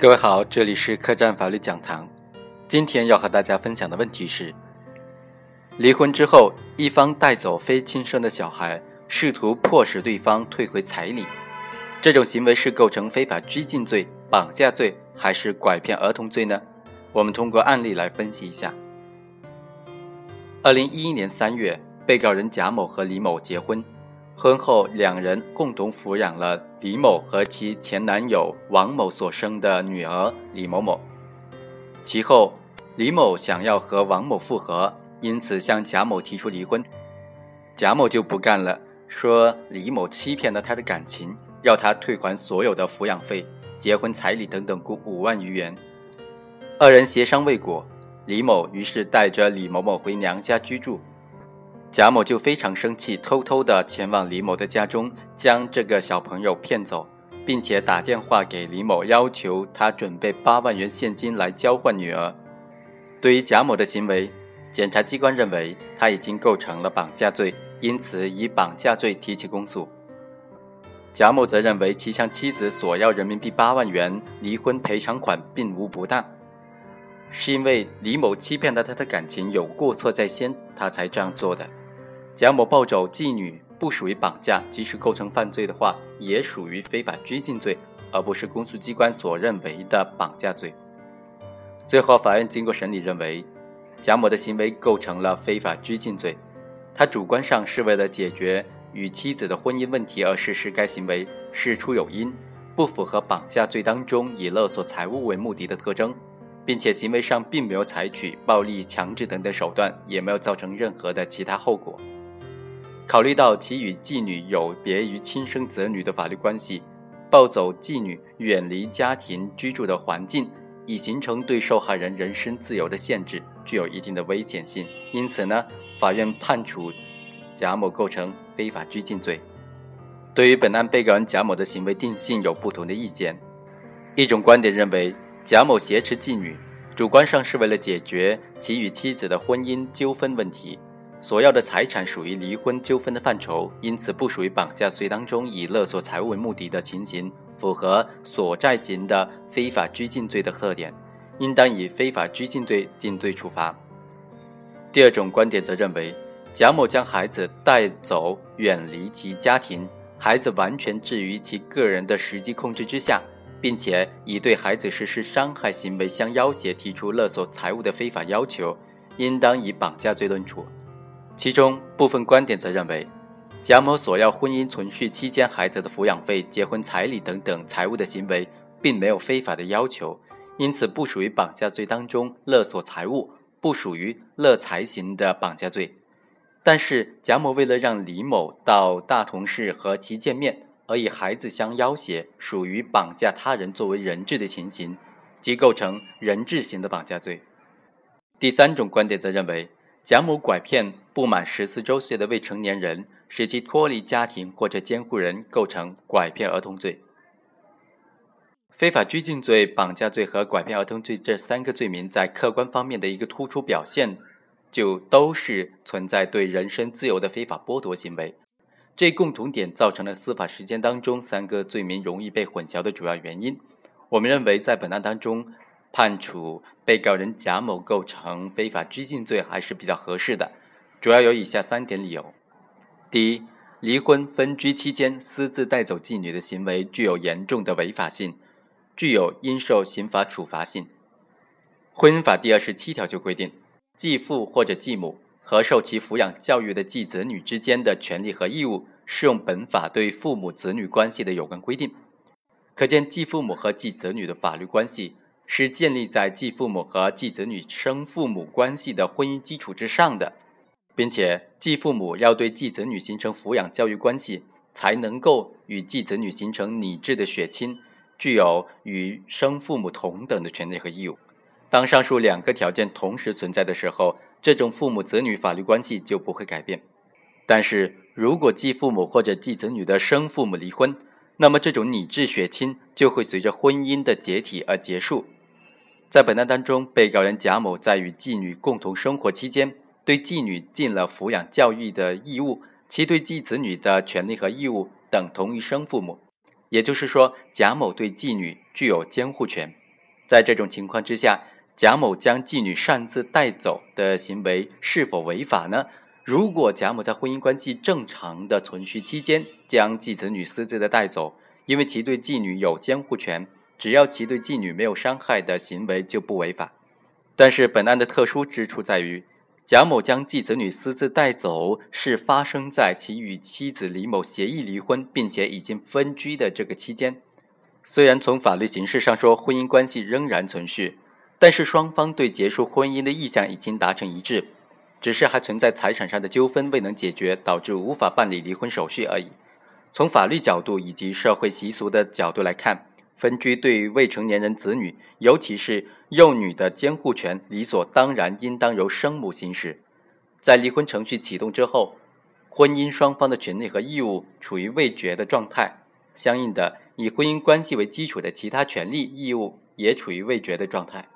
各位好，这里是客栈法律讲堂。今天要和大家分享的问题是：离婚之后，一方带走非亲生的小孩，试图迫使对方退回彩礼，这种行为是构成非法拘禁罪、绑架罪，还是拐骗儿童罪呢？我们通过案例来分析一下。二零一一年三月，被告人贾某和李某结婚。婚后，两人共同抚养了李某和其前男友王某所生的女儿李某某。其后，李某想要和王某复合，因此向贾某提出离婚。贾某就不干了，说李某欺骗了他的感情，要他退还所有的抚养费、结婚彩礼等等，共五万余元。二人协商未果，李某于是带着李某某回娘家居住。贾某就非常生气，偷偷的前往李某的家中，将这个小朋友骗走，并且打电话给李某，要求他准备八万元现金来交换女儿。对于贾某的行为，检察机关认为他已经构成了绑架罪，因此以绑架罪提起公诉。贾某则认为其向妻子索要人民币八万元离婚赔偿款并无不当。是因为李某欺骗了他的感情，有过错在先，他才这样做的。贾某抱走妓女不属于绑架，即使构成犯罪的话，也属于非法拘禁罪，而不是公诉机关所认为的绑架罪。最后，法院经过审理认为，贾某的行为构成了非法拘禁罪。他主观上是为了解决与妻子的婚姻问题而实施该行为，事出有因，不符合绑架罪当中以勒索财物为目的的特征。并且行为上并没有采取暴力、强制等等手段，也没有造成任何的其他后果。考虑到其与妓女有别于亲生子女的法律关系，抱走妓女远离家庭居住的环境，已形成对受害人人身自由的限制，具有一定的危险性。因此呢，法院判处贾某构成非法拘禁罪。对于本案被告人贾某的行为定性有不同的意见，一种观点认为。贾某挟持妓女，主观上是为了解决其与妻子的婚姻纠纷问题，所要的财产属于离婚纠纷的范畴，因此不属于绑架罪当中以勒索财物为目的的情形，符合所债型的非法拘禁罪的特点，应当以非法拘禁罪定罪处罚。第二种观点则认为，贾某将孩子带走，远离其家庭，孩子完全置于其个人的实际控制之下。并且以对孩子实施伤害行为相要挟，提出勒索财物的非法要求，应当以绑架罪论处。其中部分观点则认为，贾某索要婚姻存续期间孩子的抚养费、结婚彩礼等等财物的行为，并没有非法的要求，因此不属于绑架罪当中勒索财物，不属于勒财型的绑架罪。但是贾某为了让李某到大同市和其见面。而以孩子相要挟，属于绑架他人作为人质的情形，即构成人质型的绑架罪。第三种观点则认为，贾某拐骗不满十四周岁的未成年人，使其脱离家庭或者监护人，构成拐骗儿童罪。非法拘禁罪、绑架罪和拐骗儿童罪这三个罪名，在客观方面的一个突出表现，就都是存在对人身自由的非法剥夺行为。这共同点造成了司法实践当中三个罪名容易被混淆的主要原因。我们认为，在本案当中，判处被告人贾某构成非法拘禁罪还是比较合适的，主要有以下三点理由：第一，离婚分居期间私自带走妓女的行为具有严重的违法性，具有应受刑罚处罚性。婚姻法第二十七条就规定，继父或者继母。和受其抚养教育的继子女之间的权利和义务，适用本法对父母子女关系的有关规定。可见，继父母和继子女的法律关系是建立在继父母和继子女生父母关系的婚姻基础之上的，并且继父母要对继子女形成抚养教育关系，才能够与继子女形成拟制的血亲，具有与生父母同等的权利和义务。当上述两个条件同时存在的时候，这种父母子女法律关系就不会改变，但是如果继父母或者继子女的生父母离婚，那么这种拟制血亲就会随着婚姻的解体而结束。在本案当中，被告人贾某在与继女共同生活期间，对继女尽了抚养教育的义务，其对继子女的权利和义务等同于生父母，也就是说，贾某对继女具有监护权。在这种情况之下，贾某将妓女擅自带走的行为是否违法呢？如果贾某在婚姻关系正常的存续期间将继子女私自的带走，因为其对妓女有监护权，只要其对妓女没有伤害的行为就不违法。但是本案的特殊之处在于，贾某将继子女私自带走是发生在其与妻子李某协议离婚并且已经分居的这个期间。虽然从法律形式上说婚姻关系仍然存续，但是双方对结束婚姻的意向已经达成一致。只是还存在财产上的纠纷未能解决，导致无法办理离婚手续而已。从法律角度以及社会习俗的角度来看，分居对于未成年人子女，尤其是幼女的监护权，理所当然应当由生母行使。在离婚程序启动之后，婚姻双方的权利和义务处于未决的状态，相应的，以婚姻关系为基础的其他权利义务也处于未决的状态。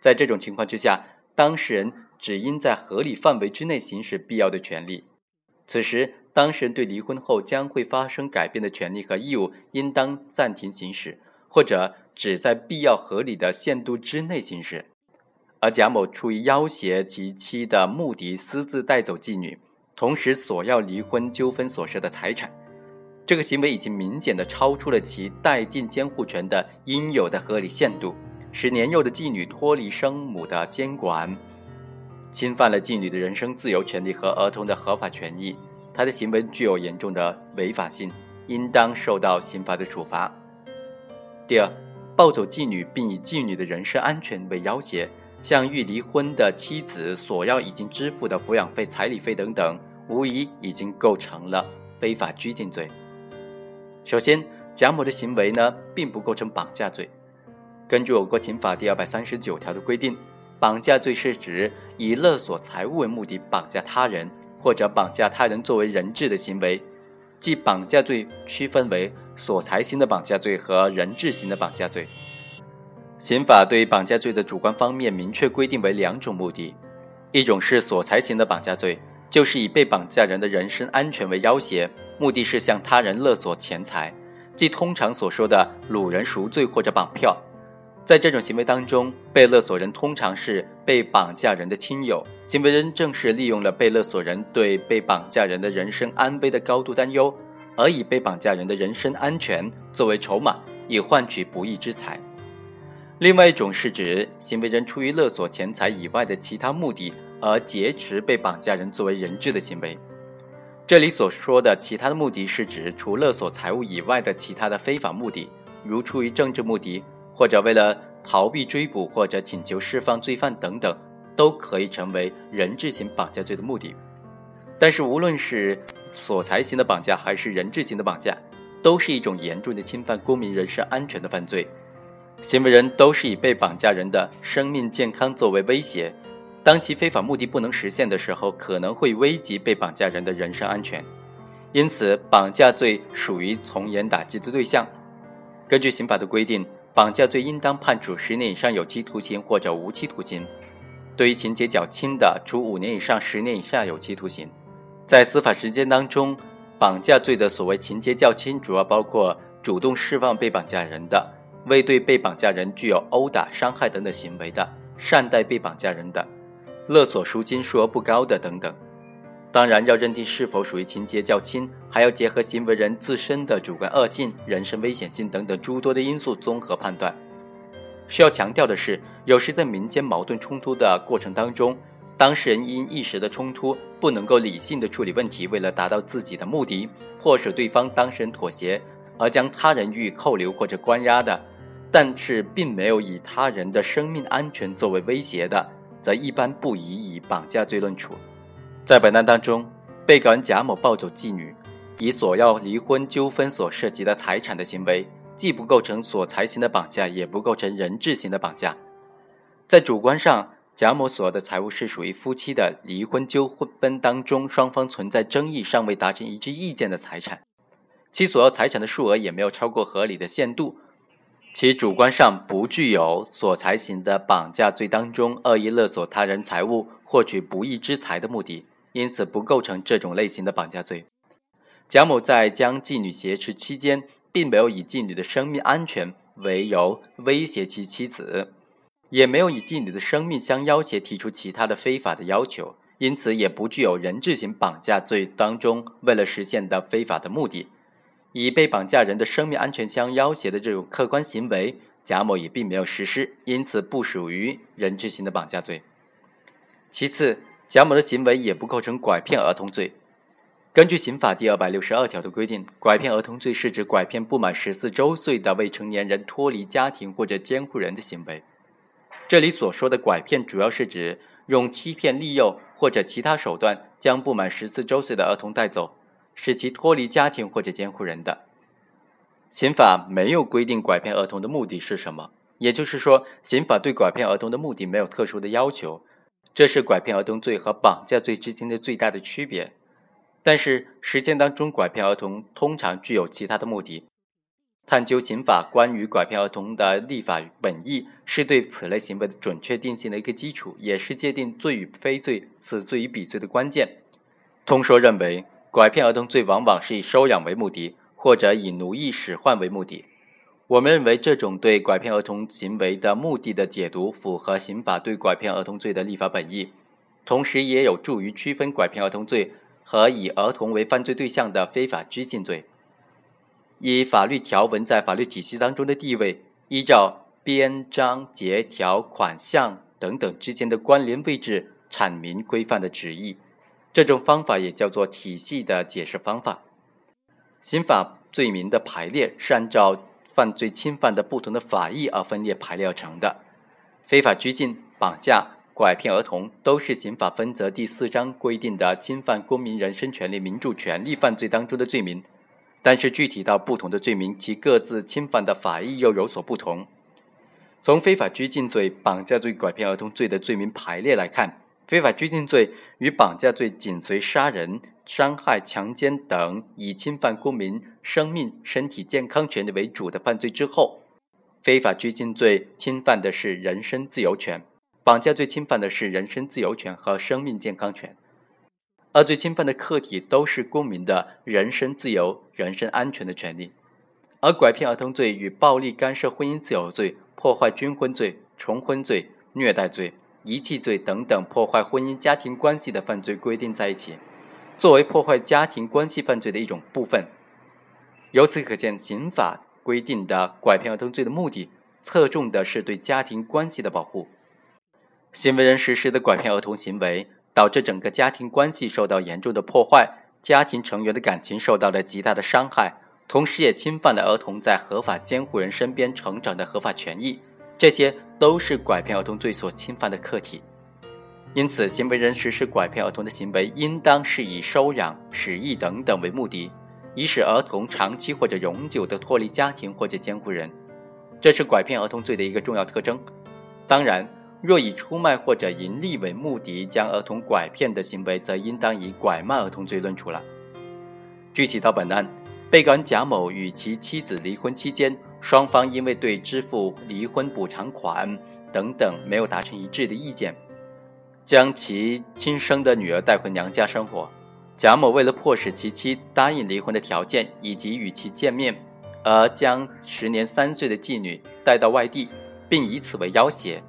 在这种情况之下，当事人。只应在合理范围之内行使必要的权利。此时，当事人对离婚后将会发生改变的权利和义务，应当暂停行使，或者只在必要合理的限度之内行使。而贾某出于要挟其妻的目的，私自带走妓女，同时索要离婚纠纷所涉的财产，这个行为已经明显的超出了其待定监护权的应有的合理限度，使年幼的妓女脱离生母的监管。侵犯了妓女的人身自由权利和儿童的合法权益，他的行为具有严重的违法性，应当受到刑法的处罚。第二，抱走妓女并以妓女的人身安全为要挟，向欲离婚的妻子索要已经支付的抚养费、彩礼费等等，无疑已经构成了非法拘禁罪。首先，贾某的行为呢，并不构成绑架罪。根据我国刑法第二百三十九条的规定。绑架罪是指以勒索财物为目的绑架他人，或者绑架他人作为人质的行为。即绑架罪区分为索财型的绑架罪和人质型的绑架罪。刑法对绑架罪的主观方面明确规定为两种目的：一种是索财型的绑架罪，就是以被绑架人的人身安全为要挟，目的是向他人勒索钱财，即通常所说的掳人赎罪或者绑票。在这种行为当中，被勒索人通常是被绑架人的亲友，行为人正是利用了被勒索人对被绑架人的人身安危的高度担忧，而以被绑架人的人身安全作为筹码，以换取不义之财。另外一种是指行为人出于勒索钱财以外的其他目的而劫持被绑架人作为人质的行为。这里所说的其他的目的是指除勒索财物以外的其他的非法目的，如出于政治目的。或者为了逃避追捕，或者请求释放罪犯等等，都可以成为人质型绑架罪的目的。但是，无论是索财型的绑架，还是人质型的绑架，都是一种严重的侵犯公民人身安全的犯罪。行为人都是以被绑架人的生命健康作为威胁，当其非法目的不能实现的时候，可能会危及被绑架人的人身安全。因此，绑架罪属于从严打击的对象。根据刑法的规定。绑架罪应当判处十年以上有期徒刑或者无期徒刑，对于情节较轻的，处五年以上十年以下有期徒刑。在司法实践当中，绑架罪的所谓情节较轻，主要包括主动释放被绑架人的，未对被绑架人具有殴打、伤害等等行为的，善待被绑架人的，勒索赎金数额不高的等等。当然，要认定是否属于情节较轻，还要结合行为人自身的主观恶性、人身危险性等等诸多的因素综合判断。需要强调的是，有时在民间矛盾冲突的过程当中，当事人因一时的冲突不能够理性的处理问题，为了达到自己的目的，迫使对方当事人妥协，而将他人予以扣留或者关押的，但是并没有以他人的生命安全作为威胁的，则一般不宜以绑架罪论处。在本案当中，被告人贾某抱走妓女，以索要离婚纠纷所涉及的财产的行为，既不构成索财型的绑架，也不构成人质型的绑架。在主观上，贾某所要的财物是属于夫妻的离婚纠纷当中双方存在争议、尚未达成一致意见的财产，其所要财产的数额也没有超过合理的限度，其主观上不具有索财型的绑架罪当中恶意勒索他人财物、获取不义之财的目的。因此不构成这种类型的绑架罪。贾某在将妓女挟持期间，并没有以妓女的生命安全为由威胁其妻子，也没有以妓女的生命相要挟提出其他的非法的要求，因此也不具有人质型绑架罪当中为了实现的非法的目的，以被绑架人的生命安全相要挟的这种客观行为，贾某也并没有实施，因此不属于人质型的绑架罪。其次，贾某的行为也不构成拐骗儿童罪。根据刑法第二百六十二条的规定，拐骗儿童罪是指拐骗不满十四周岁的未成年人脱离家庭或者监护人的行为。这里所说的拐骗，主要是指用欺骗、利诱或者其他手段将不满十四周岁的儿童带走，使其脱离家庭或者监护人的。刑法没有规定拐骗儿童的目的是什么，也就是说，刑法对拐骗儿童的目的没有特殊的要求，这是拐骗儿童罪和绑架罪之间的最大的区别。但是实践当中，拐骗儿童通常具有其他的目的。探究刑法关于拐骗儿童的立法本意，是对此类行为的准确定性的一个基础，也是界定罪与非罪、此罪与彼罪的关键。通说认为，拐骗儿童罪往往是以收养为目的，或者以奴役使唤为目的。我们认为，这种对拐骗儿童行为的目的的解读，符合刑法对拐骗儿童罪的立法本意，同时也有助于区分拐骗儿童罪。和以儿童为犯罪对象的非法拘禁罪，以法律条文在法律体系当中的地位，依照编章节条款项等等之间的关联位置阐明规范的旨意。这种方法也叫做体系的解释方法。刑法罪名的排列是按照犯罪侵犯的不同的法益而分列排列而成的。非法拘禁、绑架。拐骗儿童都是刑法分则第四章规定的侵犯公民人身权利、民主权利犯罪当中的罪名，但是具体到不同的罪名，其各自侵犯的法益又有所不同。从非法拘禁罪、绑架罪、拐骗儿童罪的罪名排列来看，非法拘禁罪与绑架罪紧随杀人、伤害、强奸等以侵犯公民生命、身体健康权利为主的犯罪之后，非法拘禁罪侵犯的是人身自由权。绑架罪侵犯的是人身自由权和生命健康权，而最侵犯的客体都是公民的人身自由、人身安全的权利。而拐骗儿童罪与暴力干涉婚姻自由罪、破坏军婚罪、重婚罪、虐待罪、遗弃罪等等破坏婚姻家庭关系的犯罪规定在一起，作为破坏家庭关系犯罪的一种部分。由此可见，刑法规定的拐骗儿童罪的目的，侧重的是对家庭关系的保护。行为人实施的拐骗儿童行为，导致整个家庭关系受到严重的破坏，家庭成员的感情受到了极大的伤害，同时也侵犯了儿童在合法监护人身边成长的合法权益，这些都是拐骗儿童罪所侵犯的客体。因此，行为人实施拐骗儿童的行为，应当是以收养、使役等等为目的，以使儿童长期或者永久的脱离家庭或者监护人，这是拐骗儿童罪的一个重要特征。当然。若以出卖或者盈利为目的将儿童拐骗的行为，则应当以拐卖儿童罪论处了。具体到本案，被告人贾某与其妻子离婚期间，双方因为对支付离婚补偿款等等没有达成一致的意见，将其亲生的女儿带回娘家生活。贾某为了迫使其妻答应离婚的条件以及与其见面，而将时年三岁的妓女带到外地，并以此为要挟。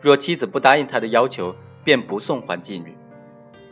若妻子不答应他的要求，便不送还妓女。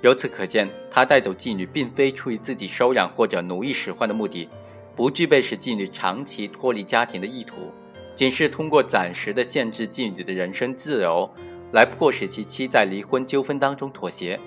由此可见，他带走妓女并非出于自己收养或者奴役使唤的目的，不具备使妓女长期脱离家庭的意图，仅是通过暂时的限制妓女的人身自由，来迫使其妻在离婚纠纷当中妥协。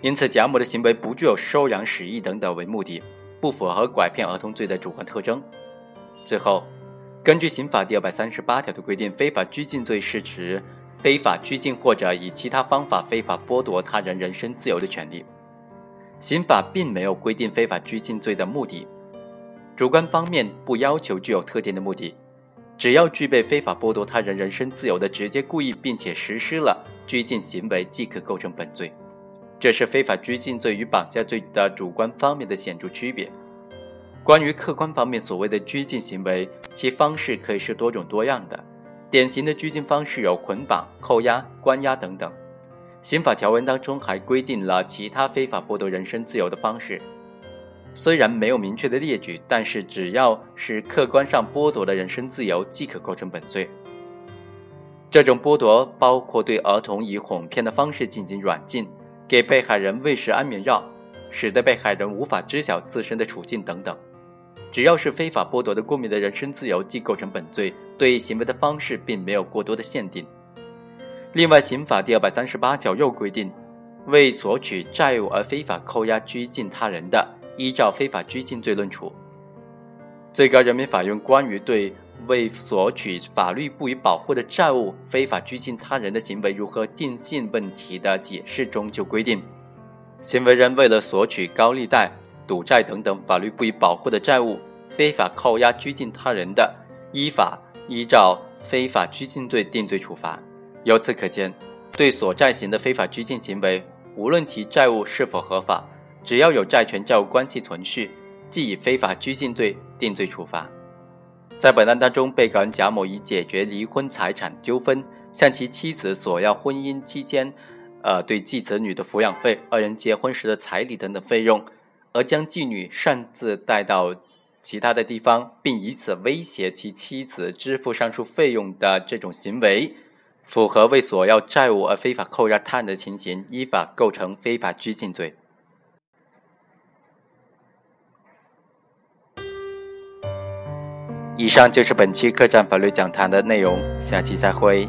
因此，贾某的行为不具有收养、使役等等为目的，不符合拐骗儿童罪的主观特征。最后，根据刑法第二百三十八条的规定，非法拘禁罪是指。非法拘禁或者以其他方法非法剥夺他人人身自由的权利，刑法并没有规定非法拘禁罪的目的，主观方面不要求具有特定的目的，只要具备非法剥夺他人人身自由的直接故意，并且实施了拘禁行为，即可构成本罪。这是非法拘禁罪与绑架罪的主观方面的显著区别。关于客观方面，所谓的拘禁行为，其方式可以是多种多样的。典型的拘禁方式有捆绑、扣押、关押等等。刑法条文当中还规定了其他非法剥夺人身自由的方式，虽然没有明确的列举，但是只要是客观上剥夺了人身自由，即可构成本罪。这种剥夺包括对儿童以哄骗的方式进行软禁，给被害人喂食安眠药，使得被害人无法知晓自身的处境等等。只要是非法剥夺的公民的人身自由，即构成本罪。对行为的方式并没有过多的限定。另外，刑法第二百三十八条又规定，为索取债务而非法扣押拘禁他人的，依照非法拘禁罪论处。最高人民法院关于对为索取法律不予保护的债务非法拘禁他人的行为如何定性问题的解释中就规定，行为人为了索取高利贷、赌债等等法律不予保护的债务，非法扣押拘禁他人的，依法依照非法拘禁罪定罪处罚。由此可见，对所债型的非法拘禁行为，无论其债务是否合法，只要有债权债务关系存续，即以非法拘禁罪定罪处罚。在本案当中，被告人贾某以解决离婚财产纠纷，向其妻子索要婚姻期间，呃，对继子女的抚养费、二人结婚时的彩礼等等费用，而将继女擅自带到其他的地方，并以此威胁其妻子支付上述费用的这种行为，符合为索要债务而非法扣押他人的情形，依法构成非法拘禁罪。以上就是本期客栈法律讲坛的内容，下期再会。